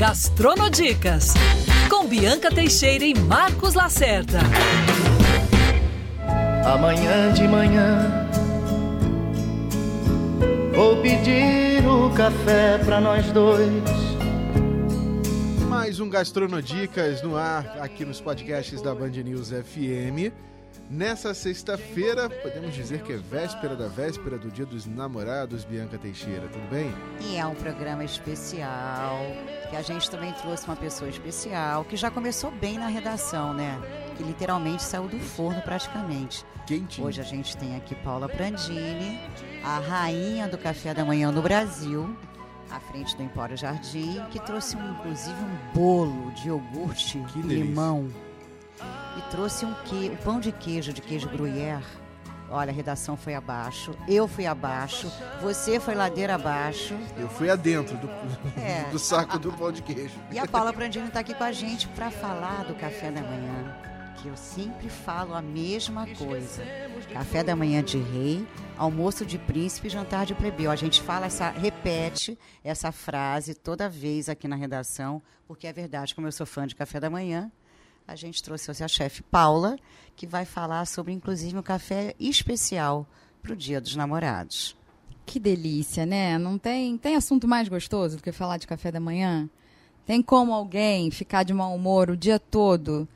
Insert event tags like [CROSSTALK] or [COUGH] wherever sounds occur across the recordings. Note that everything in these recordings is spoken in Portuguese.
Gastronodicas, com Bianca Teixeira e Marcos Lacerda. Amanhã de manhã vou pedir o café pra nós dois. Mais um Gastronodicas no ar, aqui nos podcasts da Band News FM. Nessa sexta-feira, podemos dizer que é véspera da véspera do Dia dos Namorados, Bianca Teixeira, tudo bem? E é um programa especial, que a gente também trouxe uma pessoa especial, que já começou bem na redação, né? Que literalmente saiu do forno praticamente. Quentinho. Hoje a gente tem aqui Paula Prandini, a rainha do café da manhã no Brasil, à frente do Empório Jardim, que trouxe um, inclusive um bolo de iogurte Que e delícia. E trouxe um, que, um pão de queijo, de queijo gruyère. Olha, a redação foi abaixo, eu fui abaixo, você foi ladeira abaixo. Eu fui adentro do, É. [LAUGHS] do saco do pão de queijo. E a Paula Prandini está aqui com a gente para falar do café da manhã, que eu sempre falo a mesma coisa. Café da manhã de rei, almoço de príncipe e jantar de plebeu. A gente fala essa, repete essa frase toda vez aqui na redação, porque é verdade, como eu sou fã de café da manhã, a gente trouxe hoje a chefe Paula, que vai falar sobre inclusive um café especial para o Dia dos Namorados. Que delícia, né? Não tem, tem assunto mais gostoso do que falar de café da manhã? Tem como alguém ficar de mau humor o dia todo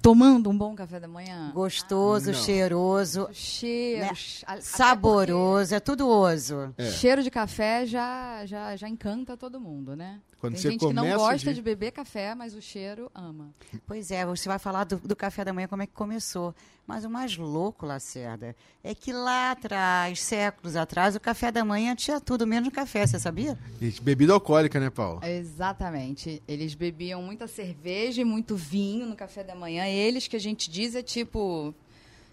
tomando um bom café da manhã? Gostoso, Não. cheiroso, Cheiro, Né? saboroso, é tudo oso. porque Cheiro de café já, já, já encanta todo mundo, né? Quando Tem você gente que não começa gosta de- de beber café, mas o cheiro ama. Pois é, você vai falar do, do café da manhã, como é que começou. Mas o mais louco, Lacerda, é que lá atrás, séculos atrás, o café da manhã tinha tudo, menos café, você sabia? Gente, Bebida alcoólica, né, Paulo? Exatamente. Eles bebiam muita cerveja e muito vinho no café da manhã. Eles que a gente diz é tipo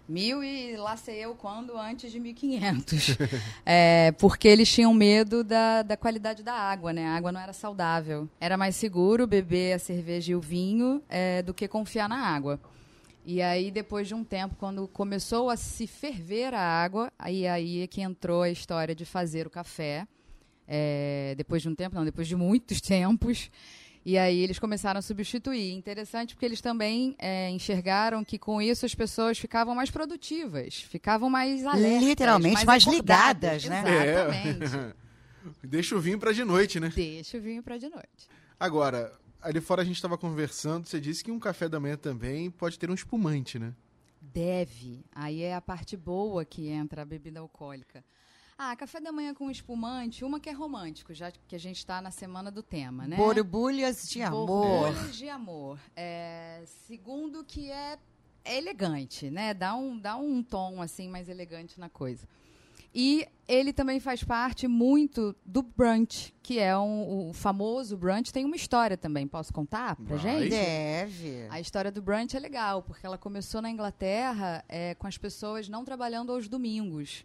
mil e lá sei eu quando antes de 1500. [LAUGHS] é, porque eles tinham medo da, da qualidade da água, né? A água não era saudável. Era mais seguro beber a cerveja e o vinho é, do que confiar na água. E aí, depois de um tempo, quando começou a se ferver a água, aí, aí é que entrou a história de fazer o café. É, depois de um tempo, não, depois de muitos [LAUGHS] tempos. E aí eles começaram a substituir. Interessante porque eles também é, enxergaram que com isso as pessoas ficavam mais produtivas, ficavam mais alertas. Literalmente, mais acordadas. ligadas, né? Exatamente. [LAUGHS] Deixa o vinho pra de noite, né? Deixa o vinho para de noite. Agora, ali fora a gente tava conversando, você disse que um café da manhã também pode ter um espumante, né? Deve. Aí é a parte boa que entra a bebida alcoólica. Ah, café da manhã com espumante, uma que é romântico, já que a gente está na semana do tema, né? Borbulhas de amor. Borbulhas de amor. É, segundo que é, é elegante, né? Dá um, dá um tom assim mais elegante na coisa. E ele também faz parte muito do brunch, que é um, o famoso brunch. Tem uma história também, posso contar pra Vai. gente? Deve. A história do brunch é legal, porque ela começou na Inglaterra é, com as pessoas não trabalhando aos domingos.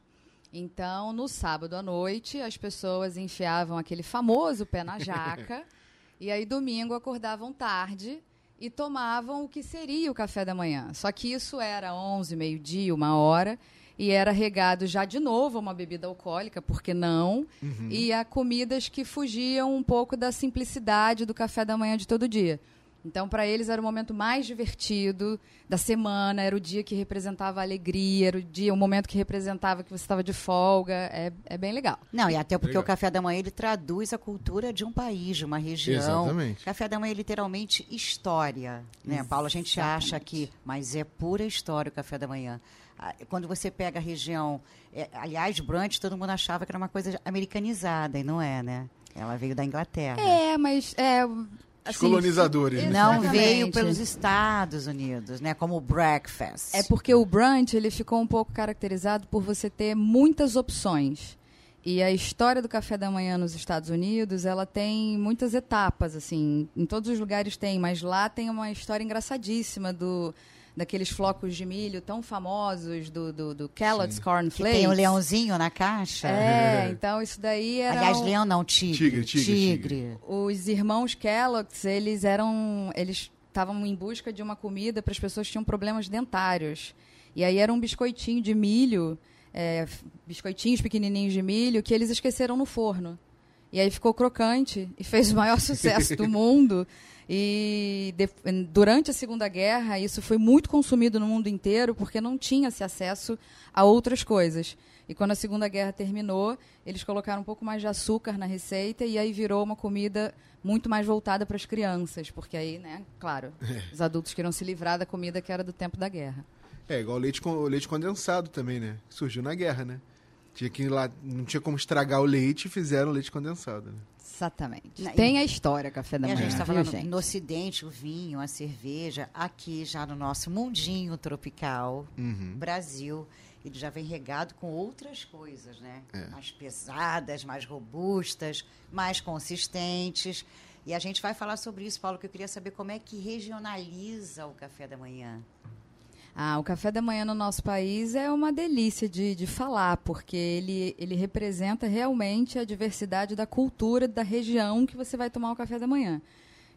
Então, no sábado à noite, as pessoas enfiavam aquele famoso pé na jaca, [LAUGHS] e aí domingo acordavam tarde e tomavam o que seria o café da manhã. Só que isso era 11, meio-dia, uma hora, e era regado já de novo a uma bebida alcoólica, porque não? E a comidas que fugiam um pouco da simplicidade do café da manhã de todo dia. Então, para eles era o momento mais divertido da semana, era o dia que representava a alegria, era o dia, o momento que representava que você estava de folga. É, é bem legal. Não, e até porque Legal. o café da manhã ele traduz a cultura de um país, de uma região. Exatamente. Café da manhã é literalmente história, né, Paulo? A gente acha que, mas é pura história o café da manhã. Ah, Quando você pega a região, é, aliás, brunch, todo mundo achava que era uma coisa americanizada e não é, né? Ela veio da Inglaterra. É, mas é, Os assim, colonizadores, né? Não Exatamente. veio pelos Estados Unidos, né? Como o breakfast. É porque o brunch ele ficou um pouco caracterizado por você ter muitas opções. E a história do café da manhã nos Estados Unidos, ela tem muitas etapas, assim, em todos os lugares tem, mas lá tem uma história engraçadíssima do daqueles flocos de milho tão famosos do, do, do Kellogg's Corn que Flakes. tem o leãozinho na caixa. É, então isso daí era Aliás, um- leão não, tigre. Tigre, tigre, os irmãos Kellogg's, eles eram. Eles estavam em busca de uma comida para as pessoas que tinham problemas dentários. E aí era um biscoitinho de milho, é, biscoitinhos pequenininhos de milho, que eles esqueceram no forno. E aí ficou crocante e fez o maior [LAUGHS] sucesso do mundo. E de, durante a Segunda Guerra, isso foi muito consumido no mundo inteiro porque não tinha-se acesso a outras coisas. E quando a Segunda Guerra terminou, eles colocaram um pouco mais de açúcar na receita e aí virou uma comida muito mais voltada para as crianças, porque aí, né, claro, [LAUGHS] os adultos queriam se livrar da comida que era do tempo da guerra. É, igual o leite, o leite condensado também, né? Surgiu na guerra, né? Tinha que ir lá, não tinha como estragar o leite e fizeram leite condensado. Né? Exatamente. Na, Tem a história, café da manhã. a gente está falando gente? no Ocidente, o vinho, a cerveja. Aqui, já no nosso mundinho tropical, uhum. Brasil, ele já vem regado com outras coisas, né? É. Mais pesadas, mais robustas, mais consistentes. E a gente vai falar sobre isso, Paulo, que eu queria saber como é que regionaliza o café da manhã. Ah, o café da manhã no nosso país é uma delícia de, de falar, porque ele, ele representa realmente a diversidade da cultura da região que você vai tomar o café da manhã.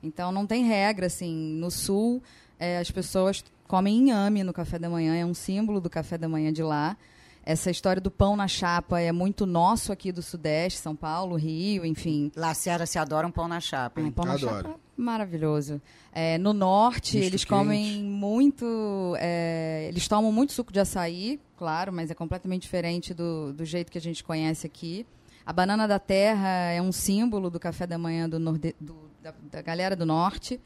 Então, não tem regra, assim. No Sul, é, as pessoas comem inhame no café da manhã, é um símbolo do café da manhã de lá. Essa história do pão na chapa é muito nosso aqui do Sudeste, São Paulo, Rio, enfim. Lá a Serra se adora um pão na chapa. Um pão Adoro. na chapa, maravilhoso. É, no Norte, eles quente. comem muito... É, eles tomam muito suco de açaí, claro, mas é completamente diferente do, do jeito que a gente conhece aqui. A banana da terra é um símbolo do café da manhã do, norde, do da, da galera do Norte.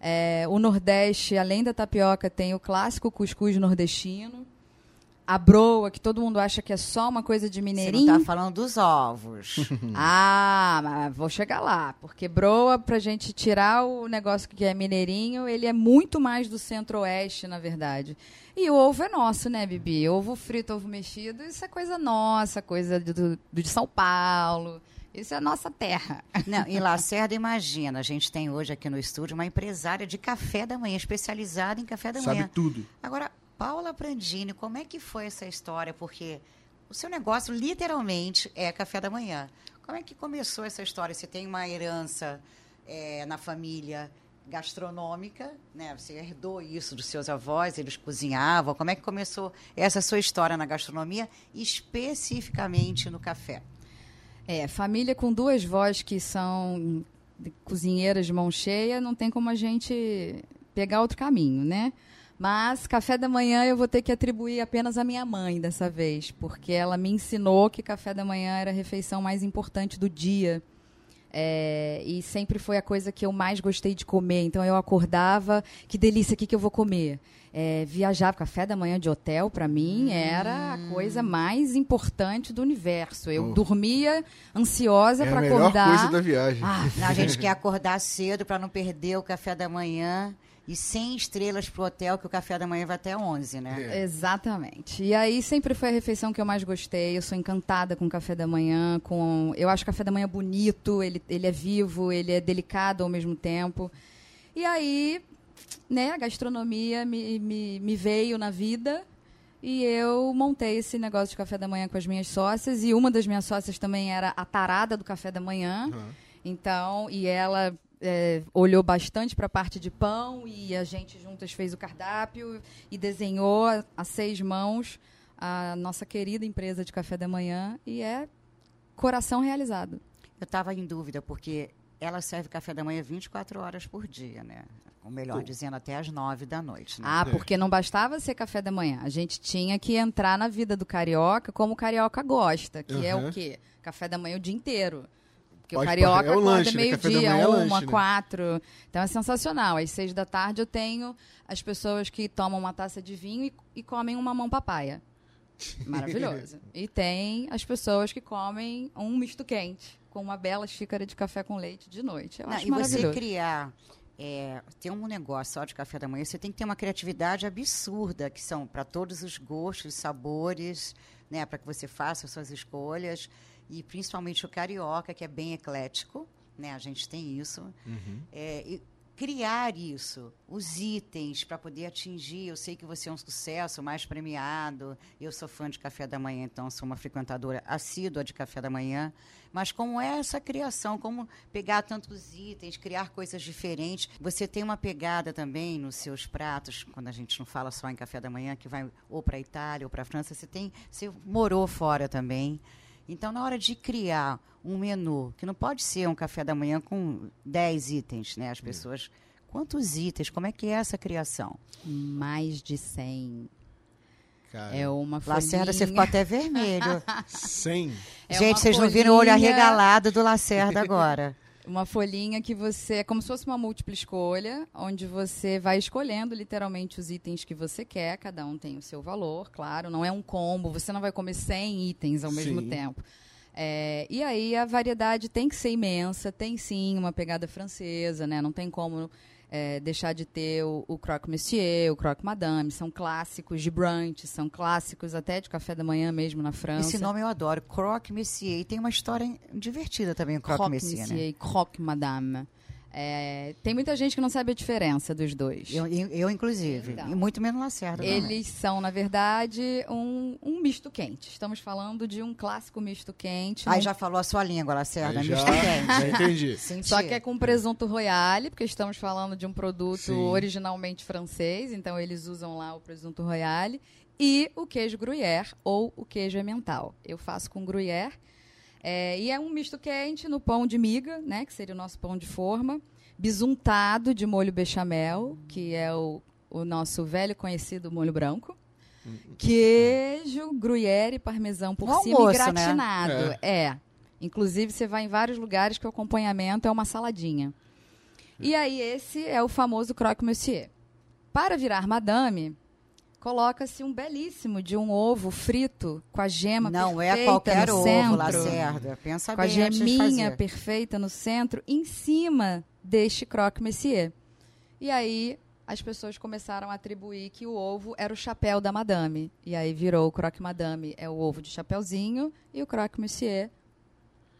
É, o Nordeste, além da tapioca, tem o clássico cuscuz nordestino a broa, que todo mundo acha que é só uma coisa de mineirinho. Você não tá falando dos ovos. [LAUGHS] ah, mas vou chegar lá. Porque broa, pra gente tirar o negócio que é mineirinho, ele é muito mais do centro-oeste, na verdade. E o ovo é nosso, né, Bibi? Ovo frito, ovo mexido, isso é coisa nossa, coisa do, do de São Paulo. Isso é a nossa terra. [LAUGHS] Não, em Lacerda, imagina, a gente tem hoje aqui no estúdio uma empresária de café da manhã, especializada em café da manhã. Sabe tudo. Agora, Paula Prandini, como é que foi essa história? Porque o seu negócio literalmente é café da manhã. Como é que começou essa história? Você tem uma herança é, na família gastronômica, né? Você herdou isso dos seus avós, eles cozinhavam. Como é que começou essa sua história na gastronomia, especificamente no café? É, família com duas vozes que são cozinheiras de mão cheia, não tem como a gente pegar outro caminho, né? Mas café da manhã eu vou ter que atribuir apenas à minha mãe dessa vez, porque ela me ensinou que café da manhã era a refeição mais importante do dia. É, e sempre foi a coisa que eu mais gostei de comer. Então eu acordava, que delícia, o que, que eu vou comer? É, viajar, café da manhã de hotel, para mim, hum. era a coisa mais importante do universo. Eu oh. dormia ansiosa é para acordar. a melhor coisa da viagem. Ah, a gente [LAUGHS] quer acordar cedo para não perder o café da manhã e 100 estrelas pro hotel, que o café da manhã vai até 11, né? É. Exatamente. E aí sempre foi a refeição que eu mais gostei. Eu sou encantada com o café da manhã, com eu acho o café da manhã bonito, ele, ele é vivo, ele é delicado ao mesmo tempo. E aí, né, a gastronomia me, me, me veio na vida e eu montei esse negócio de café da manhã com as minhas sócias e uma das minhas sócias também era a tarada do café da manhã. Uhum. Então, e ela é, olhou bastante para a parte de pão e a gente juntas fez o cardápio e desenhou a, a seis mãos a nossa querida empresa de café da manhã e é coração realizado. Eu estava em dúvida porque ela serve café da manhã 24 horas por dia, né? Ou melhor, dizendo até às 9 da noite. Né? Ah, porque não bastava ser café da manhã. A gente tinha que entrar na vida do carioca como o carioca gosta, que uhum. é o quê? Café da manhã o dia inteiro. Porque Pode, o carioca é o acorda né? meio-dia, é uma, lanche, né? quatro. Então é sensacional. Às seis da tarde eu tenho as pessoas que tomam uma taça de vinho e, e comem uma mão papaya. [LAUGHS] Maravilhoso. e tem as pessoas que comem um misto quente com uma bela xícara de café com leite de noite. Eu Não, acho e você criar é, ter um negócio só de café da manhã, você tem que ter uma criatividade absurda, que são para todos os gostos, sabores, né, para que você faça as suas escolhas e principalmente o carioca, que é bem eclético, né? A gente tem isso. Uhum. É, criar isso, os itens para poder atingir. Eu sei que você é um sucesso, mais premiado. Eu sou fã de café da manhã, então sou uma frequentadora assídua de café da manhã. Mas como é essa criação, como pegar tantos itens, criar coisas diferentes. Você tem uma pegada também nos seus pratos, quando a gente não fala só em café da manhã, que vai ou para a Itália ou para a França. Você tem, você morou fora também. Então, na hora de criar um menu, que não pode ser um café da manhã com 10 itens, né? As pessoas. Quantos itens? Como é que é essa criação? Mais de 100. Cara, É uma folhinha. Lacerda, você ficou até vermelho. 100. [LAUGHS] É Gente, vocês não viram o olho folhinha- arregalado do Lacerda agora. [LAUGHS] Uma folhinha que você. É como se fosse uma múltipla escolha, onde você vai escolhendo literalmente os itens que você quer, cada um tem o seu valor, claro, não é um combo, você não vai comer 100 itens ao mesmo Sim. tempo. É, e aí a variedade tem que ser imensa, tem sim uma pegada francesa, né? Não tem como é, deixar de ter o, o croque monsieur, o croque madame, são clássicos de brunch, são clássicos até de café da manhã mesmo na França. Esse nome eu adoro, Croque Messier. E tem uma história divertida também, o Croque, Messier, né? e croque madame. É, tem muita gente que não sabe a diferença dos dois. Eu, eu, eu, inclusive. Então. e muito menos Lacerda. também. Eles são, na verdade, um, um misto quente. Estamos falando de um clássico misto quente. Aí num- já falou a sua língua, Lacerda. Aí misto já, quente. já entendi. [LAUGHS] Senti. Só que é com presunto royale, porque estamos falando de um produto Sim. originalmente francês, então eles usam lá o presunto royale. E o queijo gruyère, ou o queijo emmental. Eu faço com gruyère. É, e é um misto quente no pão de miga, né, que seria o nosso pão de forma, bisuntado de molho bechamel, que é o, o nosso velho conhecido molho branco. Queijo, gruyère e parmesão por Um cima almoço, e né? gratinado. É. Inclusive, você vai em vários lugares que o acompanhamento é uma saladinha. E aí, esse é o famoso croque monsieur. Para virar madame, coloca-se um belíssimo de um ovo frito com a gema Não é perfeita qualquer no ovo, centro Lacerda. Pensa com a geminha perfeita no centro, em cima deste croque monsieur. E aí as pessoas começaram a atribuir que o ovo era o chapéu da madame. E aí virou o croque madame é o ovo de chapéuzinho e o croque monsieur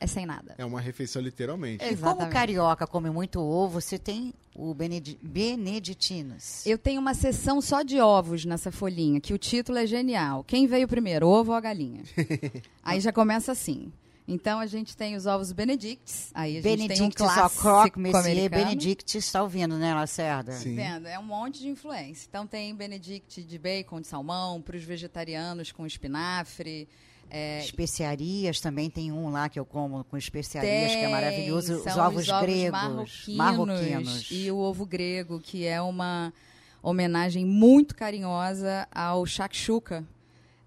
é sem nada. É uma refeição literalmente. E como Exatamente. carioca come muito ovo, você tem o benedi beneditinos. Eu tenho uma seção só de ovos nessa folhinha, que o título é genial. Quem veio primeiro, o ovo ou a galinha? [LAUGHS] aí já começa assim. Então a gente tem os ovos Benedicts, aí a gente tem um clássico Croque Messier. Benedict está ouvindo, né, Lacerda? Sim. Vendo? É um monte de influência. Então tem Benedict de bacon, de salmão, para os vegetarianos com espinafre. É, Especiarias também tem um lá que eu como com especiarias, que é tem, maravilhoso. Os são ovos gregos, marroquinos, marroquinos. E o ovo grego, que é uma homenagem muito carinhosa ao shakshuka,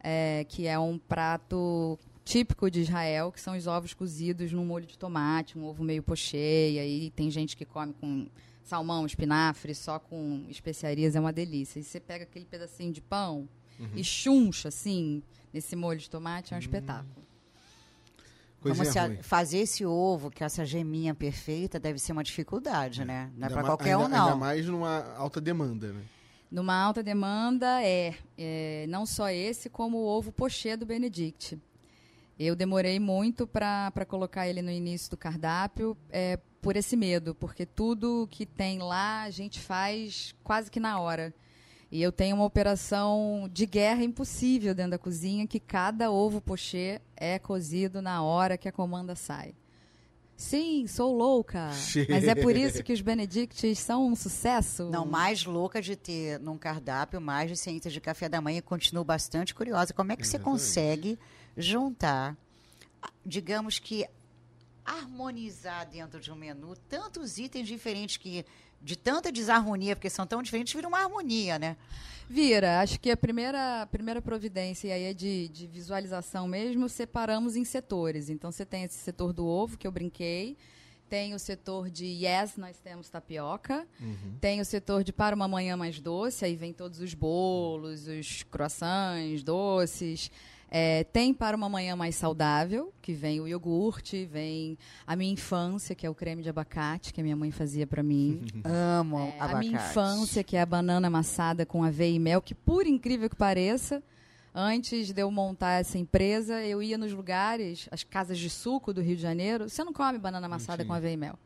é, que é um prato típico de Israel, que são os ovos cozidos num molho de tomate, um ovo meio pochê, e aí tem gente que come com salmão, espinafre, só com especiarias, é uma delícia. E você pega aquele pedacinho de pão e chuncha, assim, nesse molho de tomate, é um espetáculo. Coisa Como se a- ruim. fazer esse ovo, que essa geminha perfeita, deve ser uma dificuldade, né? Não é para ma- qualquer ainda, um, não. Ainda mais numa alta demanda, né? Numa alta demanda é, é, não só esse, como o ovo pochê do Benedict. Eu demorei muito para colocar ele no início do cardápio é, por esse medo, porque tudo que tem lá a gente faz quase que na hora. E eu tenho uma operação de guerra impossível dentro da cozinha, que cada ovo pochê é cozido na hora que a comanda sai. Sim, sou louca. Mas é por isso que os Benedicts são um sucesso. Não, mais louca de ter num cardápio mais de ciências de café da manhã e continuo bastante curiosa. Como é que você Exatamente. consegue juntar, digamos que harmonizar dentro de um menu tantos itens diferentes que de tanta desarmonia, porque são tão diferentes, vira uma harmonia, né? Vira, acho que a primeira, a primeira providência e aí é de, de visualização mesmo, separamos em setores. Então você tem esse setor do ovo que eu brinquei, tem o setor de yes, nós temos tapioca, tem o setor de para uma manhã mais doce, aí vem todos os bolos, os croissants, doces. É, tem para uma manhã mais saudável, que vem o iogurte, vem a minha infância, que é o creme de abacate que a minha mãe fazia para mim. [LAUGHS] Amo É, abacate. a minha infância, que é a banana amassada com aveia e mel, que por incrível que pareça, antes de eu montar essa empresa, eu ia nos lugares, as casas de suco do Rio de Janeiro, você não come banana amassada com aveia e mel.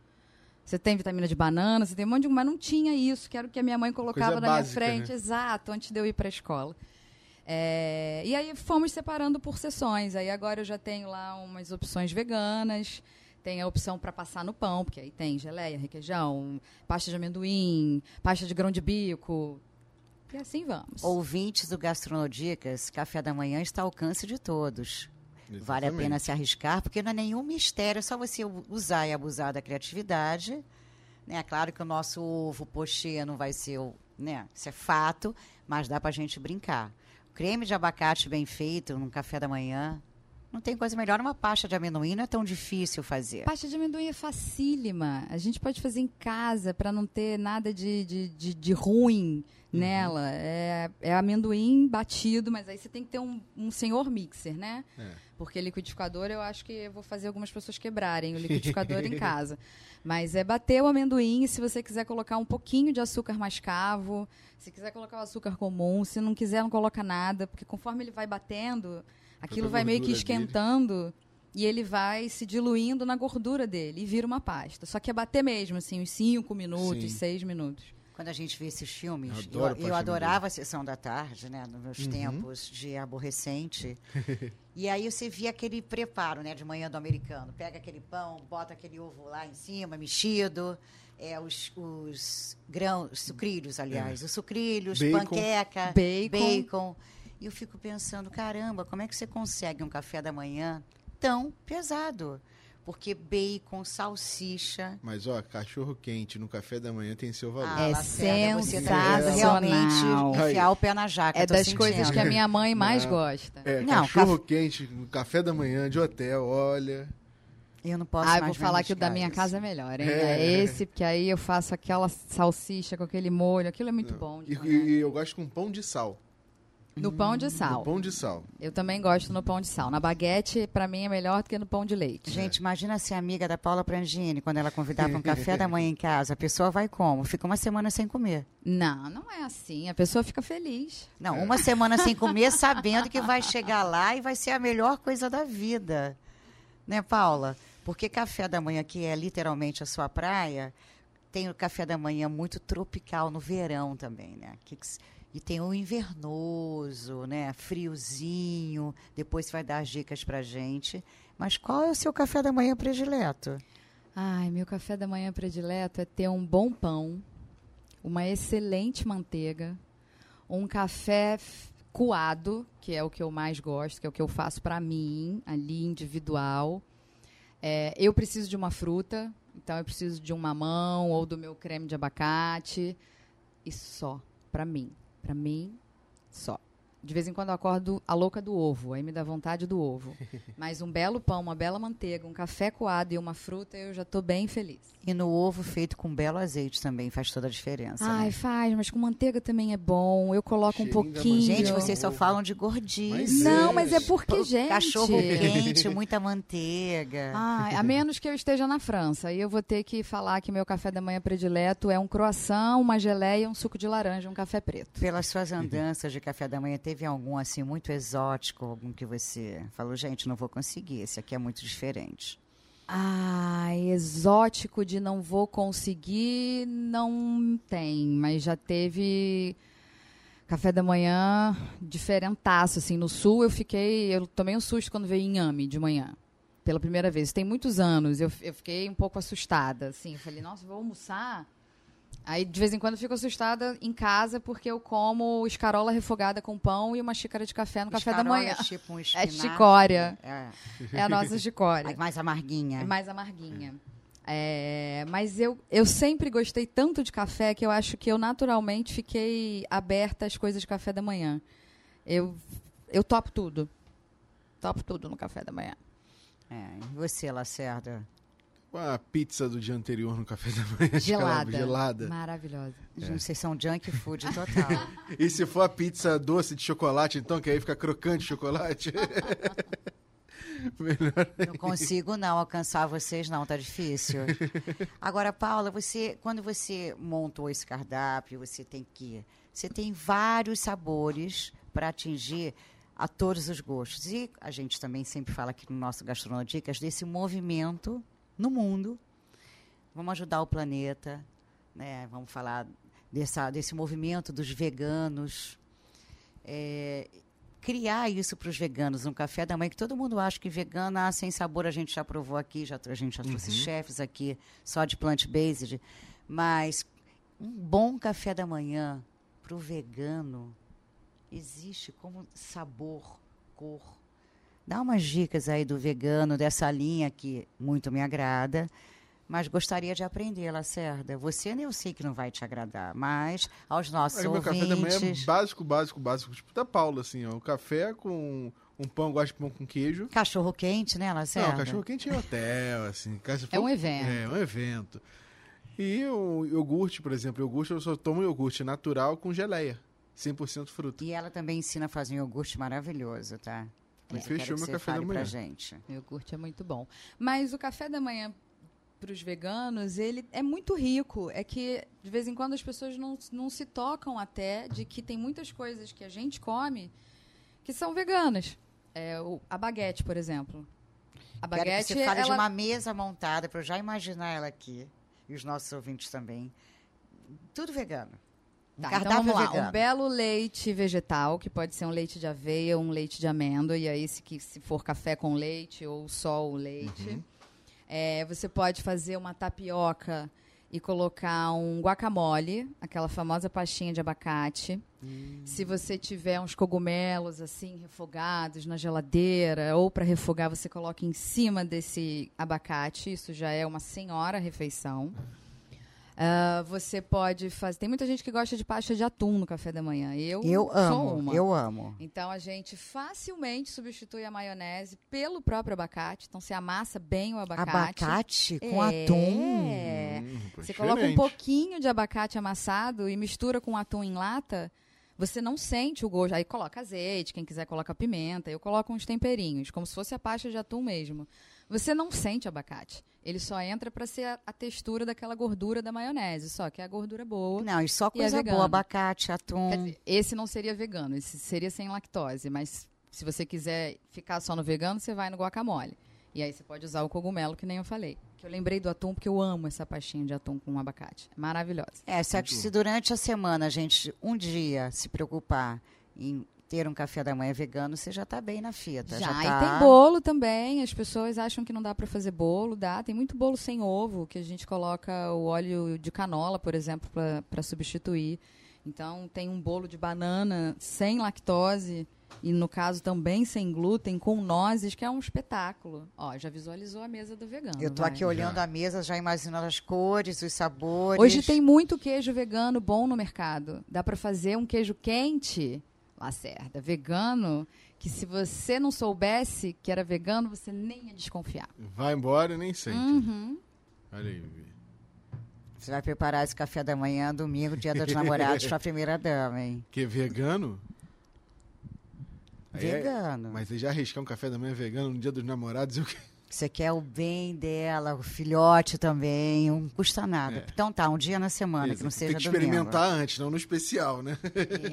Você tem vitamina de banana, você tem um monte de... Mas não tinha isso, que era o que a minha mãe colocava Coisa na básica, minha frente, né? exato, antes de eu ir para a escola. É, e aí fomos separando por sessões. Aí agora eu já tenho lá umas opções veganas. Tem a opção para passar no pão, porque aí tem geleia, requeijão, pasta de amendoim, pasta de grão de bico. E assim vamos. Ouvintes do Gastronodicas, café da manhã está ao alcance de todos. Vale a Exatamente. pena se arriscar, porque não é nenhum mistério, é só você usar e abusar da criatividade. Né? Claro que o nosso ovo pochê não vai ser, o- né? Isso é fato, mas dá pra gente brincar. Creme de abacate bem feito num café da manhã. Não tem coisa melhor. Uma pasta de amendoim não é tão difícil fazer. Pasta de amendoim é facílima. A gente pode fazer em casa para não ter nada de, de, de, de ruim nela. É, é amendoim batido, mas aí você tem que ter um, um senhor mixer, né? É. Porque liquidificador eu acho que eu vou fazer algumas pessoas quebrarem o liquidificador em [LAUGHS] casa. Mas é bater o amendoim e se você quiser colocar um pouquinho de açúcar mascavo, se quiser colocar o açúcar comum, se não quiser não coloca nada, porque conforme ele vai batendo, aquilo vai meio que gordura dele. esquentando e ele vai se diluindo na gordura dele e vira uma pasta. Só que é bater mesmo, assim, uns 5 minutos, Sim. 6 minutos. Quando a gente vê esses filmes, Eu eu, adoro eu adorava a sessão da tarde, né? Nos meus Uhum. tempos de aborrecente. [LAUGHS] e aí você via aquele preparo, né? De manhã do americano. Pega aquele pão, bota aquele ovo lá em cima, mexido. É, os, os grãos, os sucrilhos, aliás. Os sucrilhos, Bacon. panqueca, Bacon. bacon. E eu fico pensando, caramba, como é que você consegue um café da manhã tão pesado? Porque bacon, salsicha, Mas, ó, cachorro quente no café da manhã tem seu valor. É Lacerda, você tá sensacional. realmente enfiar o pé na jaca. É das sentindo. coisas que a minha mãe mais Não. gosta. É, Não, cachorro quente no café da manhã de hotel, olha. Eu não posso Ah, eu mais vou falar que o da minha casa é melhor, hein? É. É esse, porque aí eu faço aquela salsicha com aquele molho. Aquilo é muito Não. bom. E, e eu gosto com pão de sal. No pão de No sal. pão de sal. Eu também gosto no pão de sal. Na baguete, pra mim, é melhor do que no pão de leite. Gente, imagina ser amiga da Paula Prangini, quando ela convidar para um café [LAUGHS] da manhã em casa. A pessoa vai como? Fica uma semana sem comer. Não, não é assim. A pessoa fica feliz. Não, uma semana sem comer, [LAUGHS] sabendo que vai chegar lá e vai ser a melhor coisa da vida. Né, Paula? Porque café da manhã, que é literalmente a sua praia, tem o café da manhã muito tropical no verão também, né? Que que e tem o invernoso, né? Friozinho. Depois vai dar as dicas pra gente. Mas qual é o seu café da manhã predileto? Ai, meu café da manhã predileto é ter um bom pão, uma excelente manteiga, um café coado, que é o que eu mais gosto, que é o que eu faço pra mim, ali individual. É, eu preciso de uma fruta, então eu preciso de um mamão ou do meu creme de abacate e só pra mim, Pra mim só. De vez em quando eu acordo a louca do ovo, aí me dá vontade do ovo. [LAUGHS] Mas um belo pão, uma bela manteiga, um café coado e uma fruta, eu já tô bem feliz. E no ovo feito com belo azeite também faz toda a diferença. Ai, né? faz, mas com manteiga também é bom. Eu coloco um pouquinho. Gente, Ovo. vocês só falam de gordice. Mas Não, é. mas é porque, gente. Cachorro quente, muita manteiga. Ai, a menos que eu esteja na França. Aí eu vou ter que falar que meu café da manhã predileto é um croissant, uma geleia, um suco de laranja, um café preto. Pelas suas andanças de café da manhã, teve algum assim muito exótico, algum que você falou, gente, não vou conseguir, esse aqui é muito diferente. Ai, exótico de não vou conseguir, não tem, mas já teve café da manhã diferentaço, assim, no sul eu fiquei, eu tomei um susto quando veio inhame de manhã, pela primeira vez, tem muitos anos, eu, eu fiquei um pouco assustada, assim, eu falei, nossa, vou almoçar? Aí, de vez em quando, eu fico assustada em casa porque eu como escarola refogada com pão e uma xícara de café no café da Escarola manhã. É tipo um [LAUGHS] espinafre. chicória. É, É a nossa chicória. é mais amarguinha. É mais amarguinha. É, mas eu, eu sempre gostei tanto de café que eu acho que eu naturalmente fiquei aberta às coisas de café da manhã. Eu, eu topo tudo. Topo tudo no café da manhã. É, e você, Lacerda? A pizza do dia anterior no café da manhã. [LAUGHS] Gelada. gelada. Maravilhosa. Gente, Vocês são junk food total. [LAUGHS] E se for a pizza doce de chocolate, então, que aí fica crocante de chocolate? [LAUGHS] Melhor. Não consigo não alcançar vocês não, tá difícil. Agora, Paula, você quando você montou esse cardápio, você tem que você tem vários sabores para atingir a todos os gostos. E a gente também sempre fala aqui no nosso Gastronodicas desse movimento no mundo. Vamos ajudar o planeta, né? Vamos falar dessa, desse movimento dos veganos. É, criar isso para os veganos, um café da manhã, que todo mundo acha que vegano, ah, sem sabor, a gente já provou aqui, já, a gente já trouxe chefes aqui só de plant-based, mas um bom café da manhã para o vegano existe como sabor, cor, Dá umas dicas aí do vegano, dessa linha que muito me agrada. Mas gostaria de aprender, Lacerda. Você eu sei que não vai te agradar, mas aos nossos Aí meu ouvintes... café da manhã é básico, básico, básico. Tipo da Paula, assim, ó. O café com um pão, gosto de pão com queijo. Cachorro quente, né, Lacerda? Não, cachorro quente em hotel, assim. [LAUGHS] É um evento. É, um evento. E o iogurte, por exemplo. Iogurte, eu só tomo iogurte natural com geleia. 100% fruta. E ela também ensina a fazer um iogurte maravilhoso, tá? Mas Eu quero fechou meu café da manhã. Pra gente. Iogurte é muito bom. Mas o café da manhã para os veganos, ele é muito rico. É que, de vez em quando, as pessoas não, não se tocam até de que tem muitas coisas que a gente come que são veganas. É, o- a baguete, por exemplo. A Quero que baguete, você fale de ela- uma mesa montada para eu já imaginar ela aqui. E os nossos ouvintes também. Tudo vegano. Tá, então cardápio vamos lá. vegano. Um belo leite vegetal, que pode ser um leite de aveia ou um leite de amêndoa. E aí, se, que- se for café com leite ou só o leite. É, você pode fazer uma tapioca e colocar um guacamole, aquela famosa pastinha de abacate. Se você tiver uns cogumelos assim refogados na geladeira ou para refogar, você coloca em cima desse abacate. Isso já é uma senhora refeição. Ah, você pode fazer. Tem muita gente que gosta de pasta de atum no café da manhã. Eu, Eu sou amo, uma. eu amo. Então a gente facilmente substitui a maionese pelo próprio abacate. Então você amassa bem o abacate. Abacate com É. atum. Hum, pô, Você coloca um diferente. pouquinho de abacate amassado e mistura com atum em lata. Você não sente o gosto. Aí coloca azeite, quem quiser coloca pimenta. Eu coloco uns temperinhos, como se fosse a pasta de atum mesmo. Você não sente abacate. Ele só entra para ser a, a textura daquela gordura da maionese. Só que é a gordura boa. Não, e só E é coisa boa. Abacate, atum. Esse não seria vegano, esse seria sem lactose. Mas se você quiser ficar só no vegano, você vai no guacamole. E aí você pode usar o cogumelo, que nem eu falei. Que eu lembrei do atum, porque eu amo essa pastinha de atum com abacate. É maravilhosa. É, se, se durante a semana a gente um dia se preocupar em ter um café da manhã vegano, você já está bem na fita. Já, Já, e tá... tem bolo também. As pessoas acham que não dá para fazer bolo, dá. Tem muito bolo sem ovo, que a gente coloca o óleo de canola, por exemplo, para substituir. Então, tem um bolo de banana sem lactose e, no caso, também sem glúten, com nozes, que é um espetáculo. Ó, já visualizou a mesa do vegano. Eu tô vai. aqui olhando a mesa, já imaginando as cores, os sabores. Hoje tem muito queijo vegano bom no mercado. Dá para fazer um queijo quente, Lacerda, vegano, que se você não soubesse que era vegano, você nem ia desconfiar. Vai embora e nem sente. Uhum. Olha aí, Vivi. Você vai preparar esse café da manhã, domingo, dia dos namorados, pra primeira dama, hein? Que é vegano? Aí é- Vegano. mas você já arriscar um café da manhã vegano no dia dos namorados, eu... Você quer o bem dela, o filhote também, não custa nada. É. Então tá, um dia na semana, que não seja Tem que domingo. experimentar antes, não no especial, né?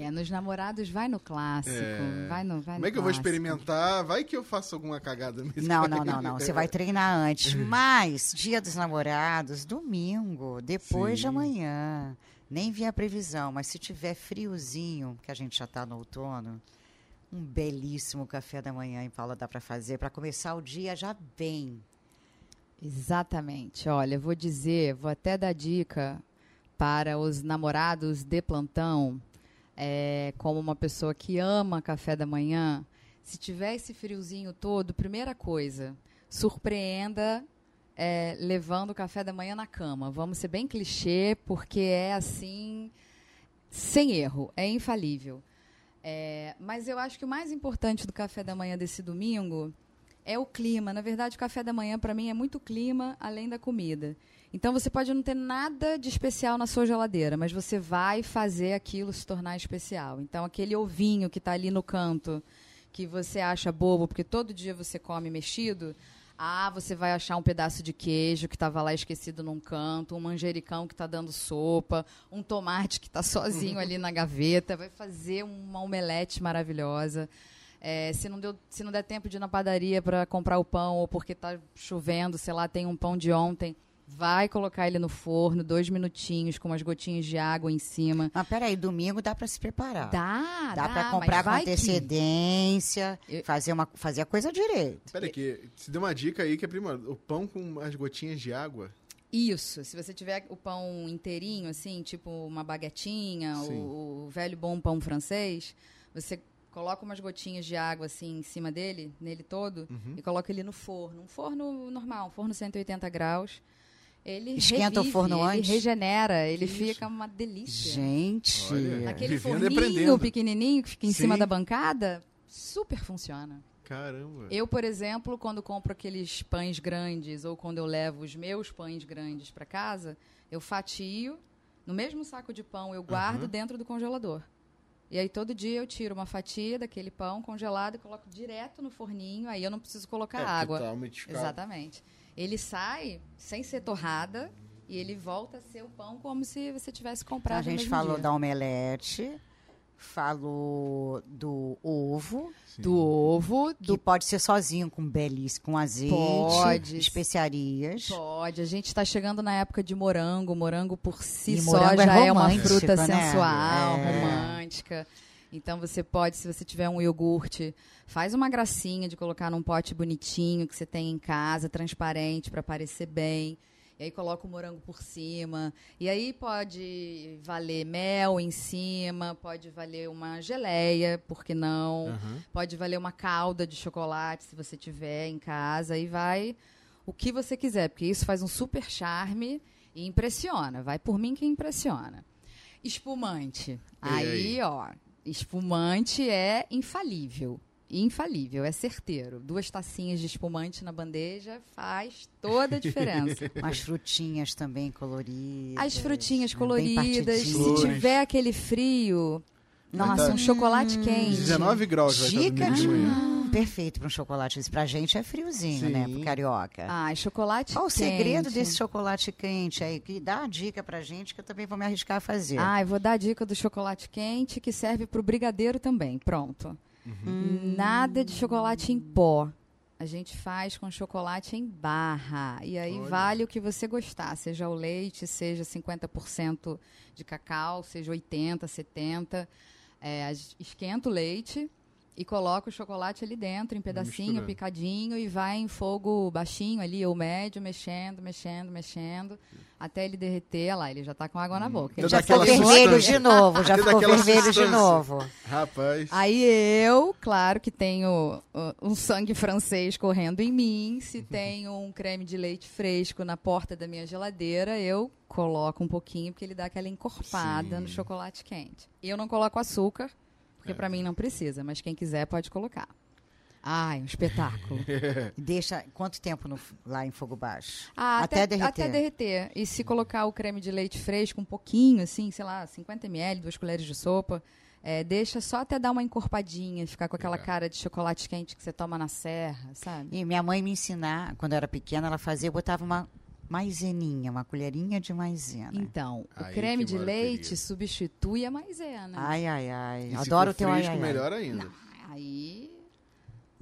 É, nos namorados vai no clássico, É. vai no vai Como no é que eu vou experimentar? Vai que eu faço alguma cagada mesmo. Não, não, não, não. Você vai treinar antes. Mas, dia dos namorados, domingo, depois de Sim. amanhã. Nem vi a previsão, mas se tiver friozinho, que a gente já está no outono, um belíssimo café da manhã em Paula dá para fazer, para começar o dia já bem. Exatamente. Olha, vou dizer, vou até dar dica para os namorados de plantão, é, como uma pessoa que ama café da manhã. Se tiver esse friozinho todo, primeira coisa, surpreenda é, levando o café da manhã na cama. Vamos ser bem clichê, porque é assim, sem erro, é infalível. É, mas eu acho que o mais importante do café da manhã desse domingo é o clima. Na verdade, o café da manhã, para mim, é muito clima além da comida. Então, você pode não ter nada de especial na sua geladeira, mas você vai fazer aquilo se tornar especial. Então, aquele ovinho que está ali no canto, que você acha bobo, porque todo dia você come mexido, ah, você vai achar um pedaço de queijo que estava lá esquecido num canto, um manjericão que está dando sopa, um tomate que está sozinho ali na gaveta, vai fazer uma omelete maravilhosa. É, se, não deu, se não der tempo de ir na padaria para comprar o pão, ou porque está chovendo, sei lá, tem um pão de ontem, vai colocar ele no forno, dois minutinhos, com umas gotinhas de água em cima. Mas peraí, domingo dá para se preparar. Dá, Dá dá, para comprar com vai que- antecedência, Eu- fazer, uma, fazer a coisa direito. Pera que se deu uma dica aí que é prima, o pão com as gotinhas de água. Isso, se você tiver o pão inteirinho, assim, tipo uma baguetinha, o, o velho bom pão francês, você coloco umas gotinhas de água assim em cima dele, nele todo, Uhum. e coloco ele no forno. Um forno normal, um forno 180 graus. Ele Esquenta o revive, forno ele antes? regenera, ele Que fica uma delícia. Gente. Olha. Aquele forninho pequenininho que fica em Sim. cima da bancada, super funciona. Caramba. Eu, por exemplo, quando compro aqueles pães grandes ou quando eu levo os meus pães grandes para casa, eu fatio no mesmo saco de pão, eu guardo Aham. dentro do congelador. E aí todo dia eu tiro uma fatia daquele pão congelado e coloco direto no forninho, aí eu não preciso colocar É, água. tá. Exatamente. Ele sai sem ser torrada e ele volta a ser o pão como se você tivesse comprado A gente falou dia. da omelete, falou do ovo, Sim. do ovo, que do pode ser sozinho, com belíssimo, com azeite, Pode. especiarias. Pode, a gente está chegando na época de morango. Morango por si E só é já é, uma romântico, fruta né? sensual, É. romântica. Então você pode, se você tiver um iogurte, faz uma gracinha de colocar num pote bonitinho que você tem em casa, transparente, para parecer bem. E aí coloca o morango por cima. E aí pode valer mel em cima, pode valer uma geleia, por que não? Aham. Pode valer uma calda de chocolate se você tiver em casa e vai o que você quiser, porque isso faz um super charme e impressiona. Vai por mim que impressiona. Espumante. aí? Aí, ó, espumante é infalível. Infalível, é certeiro. Duas tacinhas de espumante na bandeja faz toda a diferença. [LAUGHS] Umas frutinhas também coloridas. As frutinhas bem coloridas, se tiver aquele frio, nossa, tá- um chocolate quente. 19 graus vai estar Dica domingo de manhã. hum, perfeito para um chocolate. Isso pra gente é friozinho, né? Sim. Pro carioca. Ai, chocolate Qual o segredo quente. desse chocolate quente aí? Que dá a dica pra gente que eu também vou me arriscar a fazer. Ah, eu vou dar a dica do chocolate quente que serve para o brigadeiro também. Pronto. Uhum. Nada de chocolate em pó. A gente faz com chocolate em barra. E aí Olha. vale o que você gostar, seja o leite, seja 50% de cacau, seja 80, 70. É, esquenta o leite e coloca o chocolate ali dentro, em pedacinho, misturando. picadinho, e vai em fogo baixinho ali, ou médio, mexendo, mexendo, mexendo, até ele derreter. Olha lá, ele já tá com água na boca. Ele já ficou ficou vermelho de [LAUGHS] novo, já ficou vermelho de novo. Rapaz. Aí eu, claro que tenho uh, um sangue francês correndo em mim. Se [LAUGHS] tenho um creme de leite fresco na porta da minha geladeira, eu coloco um pouquinho, porque ele dá aquela encorpada Sim. no chocolate quente. Eu não coloco açúcar, porque É. pra mim não precisa, mas quem quiser pode colocar. Ai, um espetáculo. [LAUGHS] Deixa quanto tempo no- lá em fogo baixo? Ah, Até derreter. Até derreter. E se colocar o creme de leite fresco um pouquinho, assim, sei lá, 50 ml, duas colheres de sopa, é, deixa só até dar uma encorpadinha, ficar com aquela Legal. cara de chocolate quente que você toma na serra, sabe? E minha mãe me ensinar, quando eu era pequena, ela fazia, eu botava uma maizeninha, uma colherinha de maisena. Então, Aí o creme que de leite perigo. substitui a maisena. Ai, ai, ai. E Adoro o teu ai, ai, melhor ainda. Aí,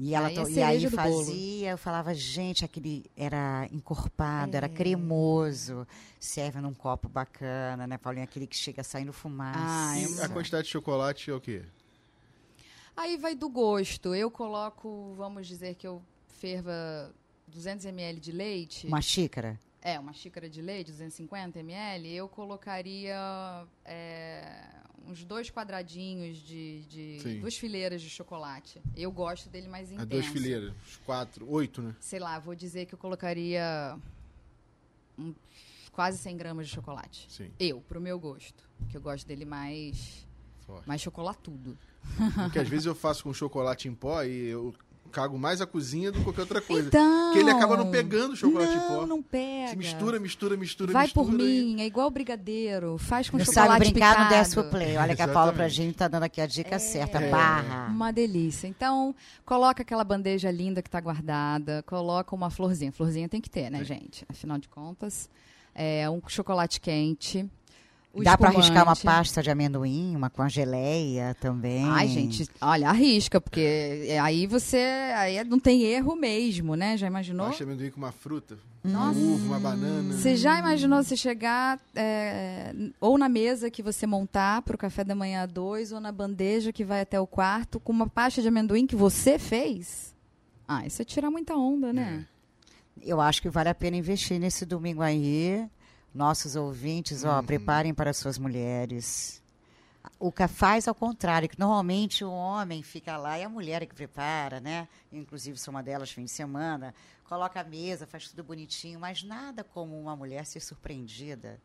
E, ela Aí to- é e aí do bolo. fazia, eu falava, gente, aquele era encorpado, É. era cremoso. Serve num copo bacana, né, Paulinha? Aquele que chega saindo fumaça. Ah, E eu- a quantidade de chocolate é o quê? aí vai do gosto. Eu coloco, vamos dizer que eu ferva 200 ml de leite. Uma xícara? É, uma xícara de leite, 250 ml, eu colocaria é, uns dois quadradinhos de, de duas fileiras de chocolate. Eu gosto dele mais intenso. As duas fileiras. Quatro, oito, né? Sei lá, vou dizer que eu colocaria um- quase 100 gramas de chocolate. Sim, Eu, pro meu gosto. Que eu gosto dele mais, forte. mais chocolatudo. Porque às vezes eu faço com chocolate em pó e eu cago mais a cozinha do que qualquer outra coisa. Então. Porque ele acaba não pegando o chocolate não, em pó. Não pega. Se mistura, mistura, mistura, Vai mistura. por e- mim, é igual brigadeiro. Faz com Não chocolate sabe brincar picado. no Décio Play. Olha que a Paula pra gente tá dando aqui a dica certa. É. Barra. Uma delícia. Então, coloca aquela bandeja linda que tá guardada, coloca uma florzinha. Florzinha tem que ter, né, gente? Afinal de contas, é um chocolate quente. O Dá pra arriscar uma pasta de amendoim, uma com a geleia também. Ai, gente, olha, arrisca, porque aí você. Aí não tem erro mesmo, né? Já imaginou? Baixa amendoim com uma fruta. Nossa. Uma uva, uma banana. Você já imaginou você chegar é, ou na mesa que você montar para o café da manhã a dois, ou na bandeja que vai até o quarto, com uma pasta de amendoim que você fez? Ah, isso é tirar muita onda, né? Eu acho que vale a pena investir nesse domingo aí. Nossos ouvintes, Uhum. ó, preparem para suas mulheres. O que faz ao contrário, que normalmente o homem fica lá e a mulher é que prepara, né? Inclusive, sou uma delas fim de semana, coloca a mesa, faz tudo bonitinho, mas nada como uma mulher ser surpreendida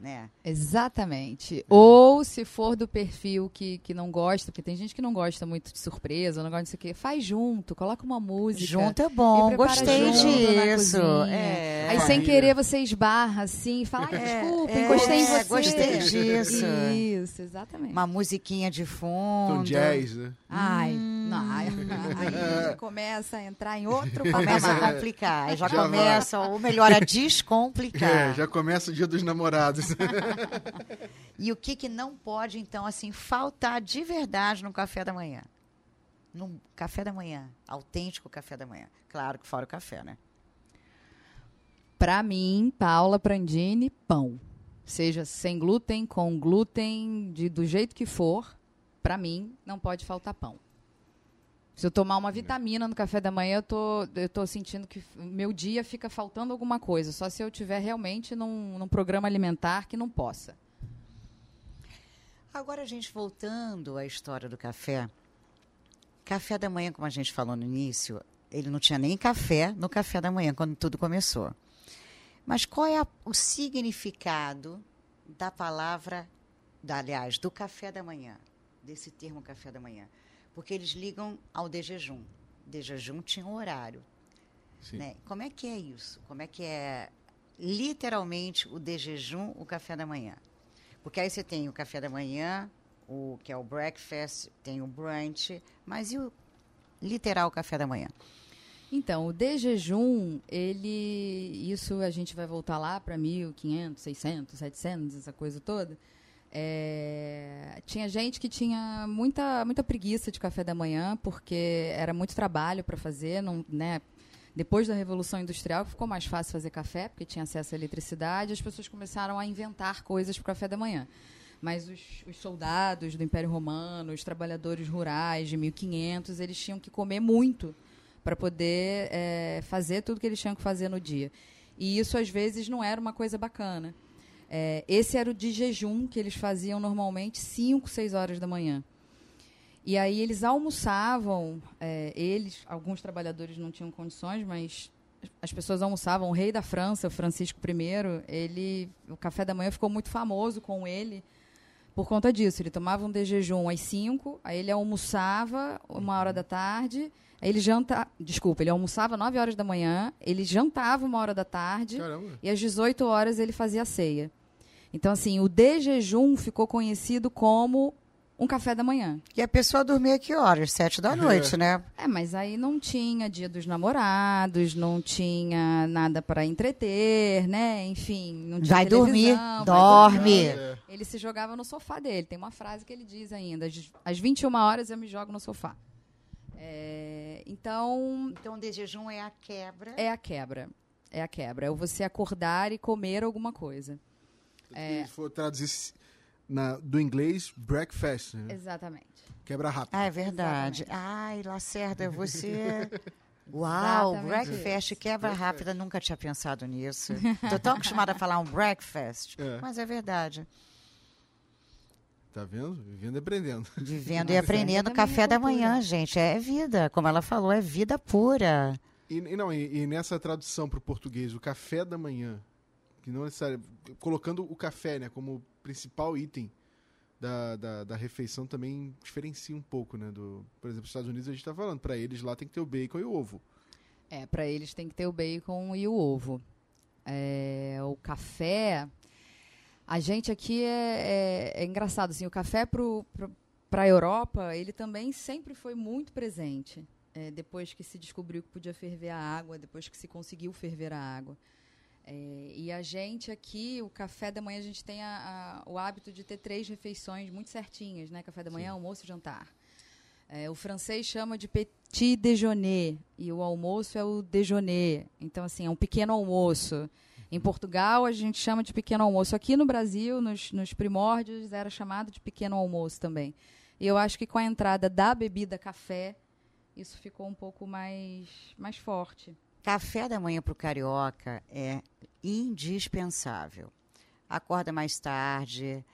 né? Exatamente. Ou se for do perfil que, que não gosta, porque tem gente que não gosta muito de surpresa, não gosta disso aqui, faz junto, coloca uma música. Junto é bom, gostei disso. É. Aí sem querer você esbarra assim e fala, ah, desculpa, é, encostei em você. Gostei disso. Isso, exatamente. Uma musiquinha de fundo. Com jazz, né? Ai, hum. Não, aí [LAUGHS] já começa a entrar em outro Começa a complicar. Aí já, já começa, vai. ou melhor, a descomplicar. É, já começa o dia dos namorados. [LAUGHS] e o que, que não pode, então, assim, faltar de verdade no café da manhã? No café da manhã, autêntico café da manhã. Claro que fora o café, né? Para mim, Paula Prandini, pão. Seja sem glúten, com glúten, de, do jeito que for, para mim, não pode faltar pão. Se eu tomar uma vitamina no café da manhã, eu tô, eu tô sentindo que meu dia fica faltando alguma coisa. Só se eu tiver realmente num, num programa alimentar que não possa. Agora, a gente voltando à história do café. Café da manhã, como a gente falou no início, ele não tinha nem café no café da manhã, quando tudo começou. Mas qual é a, o significado da palavra, da, aliás, do café da manhã, desse termo café da manhã? Porque eles ligam ao de jejum. De jejum tinha um horário. Né? Como é que é isso? Como é que é literalmente o de jejum, o café da manhã? Porque aí você tem o café da manhã, o que é o breakfast, tem o brunch, mas e o literal café da manhã? Então, o de jejum, ele. Isso a gente vai voltar lá para 1500, 600, 700, essa coisa toda. É, tinha gente que tinha muita, muita preguiça de café da manhã, porque era muito trabalho para fazer. Não, né? Depois da Revolução Industrial, ficou mais fácil fazer café, porque tinha acesso à eletricidade, as pessoas começaram a inventar coisas para o café da manhã. Mas os, os, soldados do Império Romano, os trabalhadores rurais de 1500, eles tinham que comer muito para poder é, fazer tudo que eles tinham que fazer no dia. E isso, às vezes, não era uma coisa bacana. É, esse era o de jejum que eles faziam normalmente 5, 6 horas da manhã. E aí eles almoçavam, é, eles, alguns trabalhadores não tinham condições, mas as pessoas almoçavam. O rei da França, Francisco I, ele, o café da manhã ficou muito famoso com ele por conta disso. Ele tomava um de jejum às 5, aí ele almoçava uma hora da tarde, aí ele janta, desculpa, ele almoçava 9 horas da manhã, ele jantava uma hora da tarde Caramba. e às 18 horas ele fazia a ceia. Então, assim, o de jejum ficou conhecido como um café da manhã. E a pessoa dormia que horas? Sete da noite, né? É, mas aí não tinha dia dos namorados, não tinha nada para entreter, né? Enfim, não tinha Vai dormir, vai dorme. Dormir. É. Ele se jogava no sofá dele. Tem uma frase que ele diz ainda: às 21 horas eu me jogo no sofá. É, então. Então, o de jejum é a quebra. É a quebra. É a quebra. É você acordar e comer alguma coisa. É. Se for traduzir na, do inglês, breakfast. Né? Exatamente. Quebra rápido. Ah, é verdade. Exatamente. Ai, Lacerda, você. [LAUGHS] Uau, Exatamente breakfast, isso. quebra breakfast. rápida, nunca tinha pensado nisso. [LAUGHS] Estou tão acostumada a falar um breakfast, é. mas é verdade. Tá vendo? Vivendo e aprendendo. Vivendo [LAUGHS] e aprendendo. Café da manhã, gente. É vida. Como ela falou, é vida pura. E, e não, e, e nessa tradução para o português, o café da manhã, que não necessariamente. Colocando o café né, como principal item da, da, da, refeição também diferencia um pouco, né? Do, por exemplo, nos Estados Unidos a gente está falando, para eles lá tem que ter o bacon e o ovo. É, para eles tem que ter o bacon e o ovo. É, o café. A gente aqui é, é, é engraçado, assim, o café para a Europa, ele também sempre foi muito presente. É, depois que se descobriu que podia ferver a água, depois que se conseguiu ferver a água. É, e a gente aqui, o café da manhã, a gente tem a, a, o hábito de ter três refeições muito certinhas, né? Café da manhã, Sim. almoço e jantar. É, o francês chama de petit déjeuner e o almoço é o déjeuner. Então, assim, é um pequeno almoço. Em Portugal, a gente chama de pequeno almoço. Aqui no Brasil, nos, nos primórdios, era chamado de pequeno almoço também. E eu acho que com a entrada da bebida café, isso ficou um pouco mais, mais forte. Café da manhã para o carioca é indispensável. Acorda mais tarde,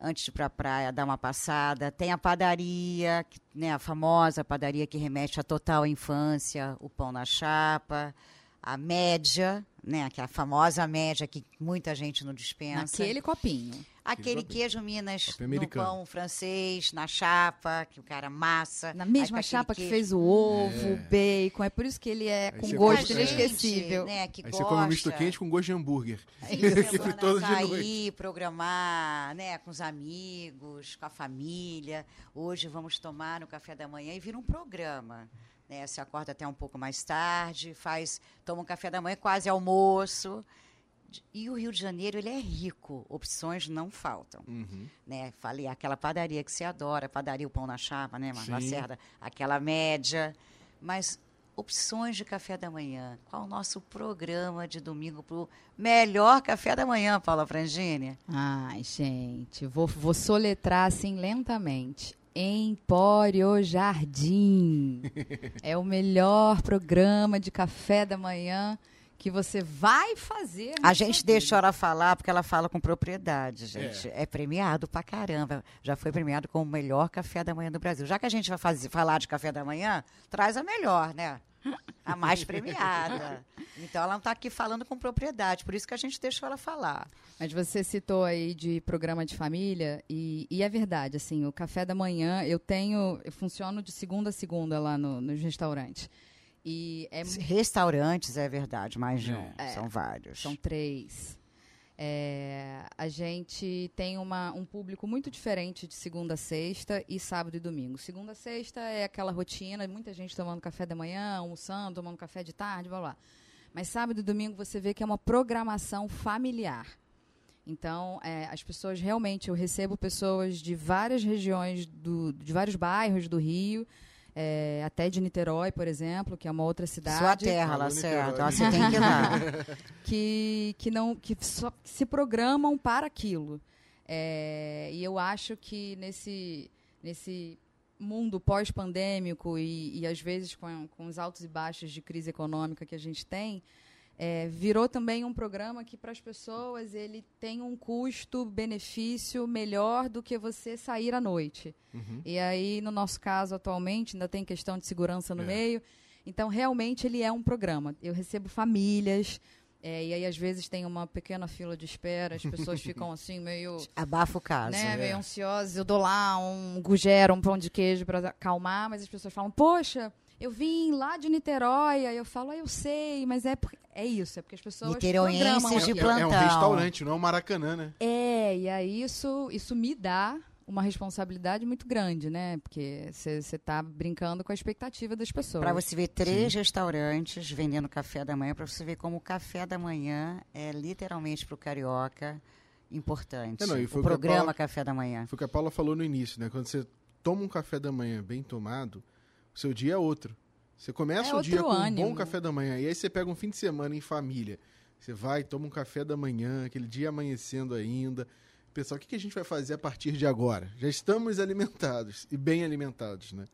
antes de ir para a praia, dar uma passada. Tem a padaria, né, a famosa padaria que remete à total infância, o pão na chapa, a média, né, que é a famosa média que muita gente não dispensa. Naquele copinho. Aquele Aquele queijo Minas no americano. pão francês, na chapa, que o cara massa. Na mesma aquele chapa que queijo. fez o ovo, o bacon. É por isso que ele é Aí com você gosto come- inesquecível. Né, que Aí gosta, você come um misto quente com gosto de hambúrguer. Isso, Que foi todo de sair, noite. programar, né, com os amigos, com a família. Hoje vamos tomar no café da manhã e vira um programa. Né? Você acorda até um pouco mais tarde, faz, toma um café da manhã, quase almoço. E o Rio de Janeiro, ele é rico, opções não faltam. Uhum. Né? Falei, aquela padaria que você adora, padaria o pão na chapa, né, Marla Sim. Lacerda? Aquela média. Mas opções de café da manhã. Qual o nosso programa de domingo para o melhor café da manhã, Paula Frangini? Ai, gente, vou, vou soletrar assim lentamente. Empório Jardim. [LAUGHS] é o melhor programa de café da manhã que você vai fazer. A gente vida. deixou ela falar porque ela fala com propriedade, gente. É, premiado pra caramba. Já foi premiado como o melhor café da manhã do Brasil. Já que a gente vai fazer, falar de café da manhã, traz a melhor, né? A mais premiada. Então ela não está aqui falando com propriedade, por isso que a gente deixou ela falar. Mas você citou aí de programa de família e, e é verdade, assim, o café da manhã eu tenho, eu funciono de segunda a segunda lá no, nos restaurantes. E é Restaurantes, é verdade, mais de um. É. São vários. São três. É, a gente tem uma, um público muito diferente de segunda a sexta e sábado e domingo. Segunda a sexta é aquela rotina, muita gente tomando café da manhã, almoçando, tomando café de tarde, blá blá. Mas sábado e domingo você vê que é uma programação familiar. Então, é, as pessoas realmente, eu recebo pessoas de várias regiões, do, de vários bairros do Rio, é, até de Niterói, por exemplo, que é uma outra cidade Sua terra, Alô, Lacerda. Você tem que ir lá. [LAUGHS] que, que não que só que se programam para aquilo. É, e eu acho que nesse, nesse mundo pós-pandêmico e, e às vezes com, com os altos e baixos de crise econômica que a gente tem, é, virou também um programa que para as pessoas ele tem um custo-benefício melhor do que você sair à noite. Uhum. E aí, no nosso caso, atualmente, ainda tem questão de segurança no É. meio. Então, realmente, ele é um programa. Eu recebo famílias, é, e aí, às vezes, tem uma pequena fila de espera, as pessoas [LAUGHS] ficam assim, meio, Abafa o caso. né, é. meio ansiosas. Eu dou lá um gugero, um pão de queijo para acalmar, mas as pessoas falam, poxa. Eu vim lá de Niterói, aí eu falo, ah, eu sei, mas é, por- é isso, é porque as pessoas Niteroienses programam de É, aquilo. é- é um plantão. restaurante, não é um Maracanã, né? É, e aí isso, isso me dá uma responsabilidade muito grande, né? Porque você está brincando com a expectativa das pessoas. Para você ver três restaurantes vendendo café da manhã, para você ver como o café da manhã é literalmente para o carioca importante. É, não, e foi o o programa Paula- Café da Manhã. Foi o que a Paula falou no início, né? Quando você toma um café da manhã bem tomado, o seu dia é outro. Você começa É o dia com um ânimo. bom café da manhã, e aí você pega um fim de semana em família. Você vai, toma um café da manhã, aquele dia amanhecendo ainda. Pessoal, o que que a gente vai fazer a partir de agora? Já estamos alimentados e bem alimentados, né?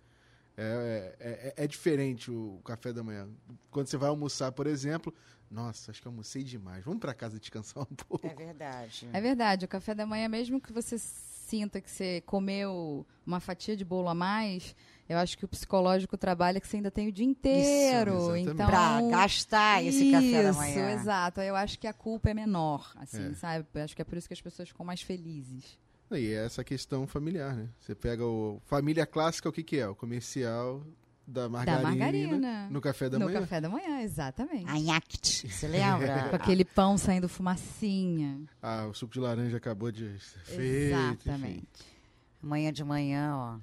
É, é- é- é diferente o café da manhã. Quando você vai almoçar, por exemplo, nossa, acho que almocei demais. Vamos para casa descansar um [LAUGHS] pouco. É verdade. É verdade, o café da manhã, mesmo que você sinta que você comeu uma fatia de bolo a mais, eu acho que o psicológico trabalha que você ainda tem o dia inteiro. exatamente. então, Para gastar esse café da Isso, manhã. exato. Eu acho que a culpa é menor, assim, É. sabe? Eu acho que é por isso que as pessoas ficam mais felizes. E é essa questão familiar, né? Você pega o. Família clássica, o que, que é? O comercial da margarina, da margarina. no café da no manhã. café da manhã, exatamente. Anhact, você lembra? [LAUGHS] Com aquele pão saindo fumacinha. Ah, o suco de laranja acabou de ser feito. Exatamente. Amanhã de manhã, ó.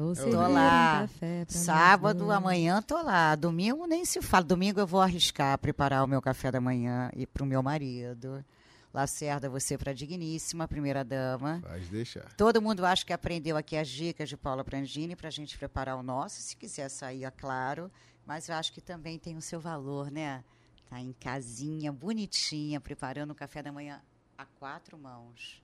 Você Tô um lá. café nós Sábado, amanhã tô lá. Domingo nem se fala. Domingo eu vou arriscar preparar o meu café da manhã e pro meu marido. Lacerda, você pra digníssima primeira dama. Pode deixar. Todo mundo acha que aprendeu aqui as dicas de Paula Prangini para a gente preparar o nosso. Se quiser sair, é claro. Mas eu acho que também tem o seu valor, né? Tá em casinha, bonitinha, preparando o café da manhã a quatro mãos.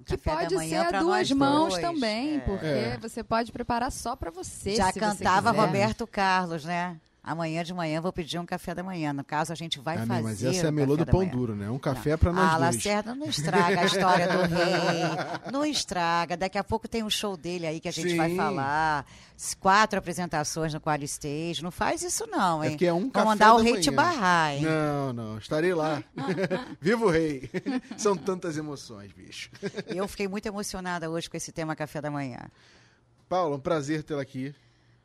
Um Que café pode da manhã ser a duas mãos dois. também, É. porque É. você pode preparar só pra você. Já cantava. Roberto Carlos, né? Amanhã de manhã vou pedir um café da manhã. No caso, a gente vai Ah, fazer. mas essa é a melô do pão manhã. duro, né? Um café pra nós Ah, dois. Lacerda não estraga a história do [LAUGHS] rei. Não estraga. Daqui a pouco tem um show dele aí que a gente vai Sim. falar. S- Quatro apresentações no Quad Stage. Não faz isso, não, É hein? porque é um Vou café mandar o rei te manhã. barrar, hein? Não, não, estarei lá. [LAUGHS] Viva o rei! [LAUGHS] São tantas emoções, bicho. Eu fiquei muito emocionada hoje com esse tema café da manhã. Paulo, um prazer tê-la aqui.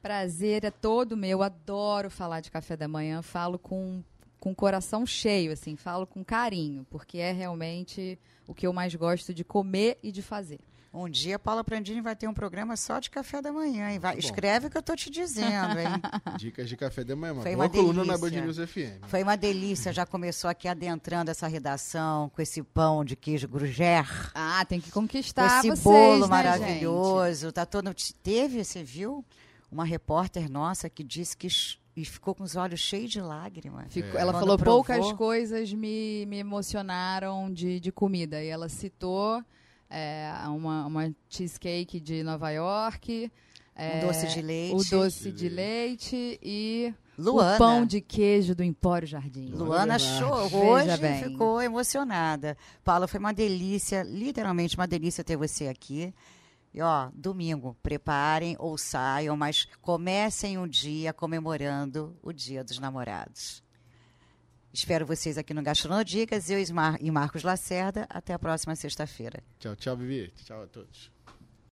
Prazer é todo meu. Adoro falar de café da manhã. Falo com com o coração cheio, assim, falo com carinho, porque é realmente o que eu mais gosto de comer e de fazer. Um dia, Paula Prandini vai ter um programa só de café da manhã. hein? Vai, escreve o que eu tô te dizendo, hein? [LAUGHS] Dicas de café da manhã. Foi uma coluna na Band delícia. News FM. Foi uma delícia. Já começou aqui adentrando essa redação com esse pão de queijo gruyère. Ah, tem que Com conquistar esse vocês, bolo né, maravilhoso. Tá todo... Teve, você viu? Uma repórter nossa que disse que e ficou com os olhos cheios de lágrimas. Ficou- É. Ela Quando falou provou- poucas coisas me, me emocionaram de, de comida. E ela citou é, uma, uma cheesecake de Nova York. é, Um doce de leite. O doce de leite e Luana. o pão de queijo do Empório Jardim. Luana Veja hoje bem. ficou emocionada. Paula, foi uma delícia, literalmente uma delícia ter você aqui. E ó, domingo, preparem ou saiam, mas comecem o dia comemorando o Dia dos Namorados. Espero vocês aqui no Gastronodicas, eu e e Marcos Lacerda. Até a próxima sexta-feira. Tchau, tchau, Vivi. Tchau a todos.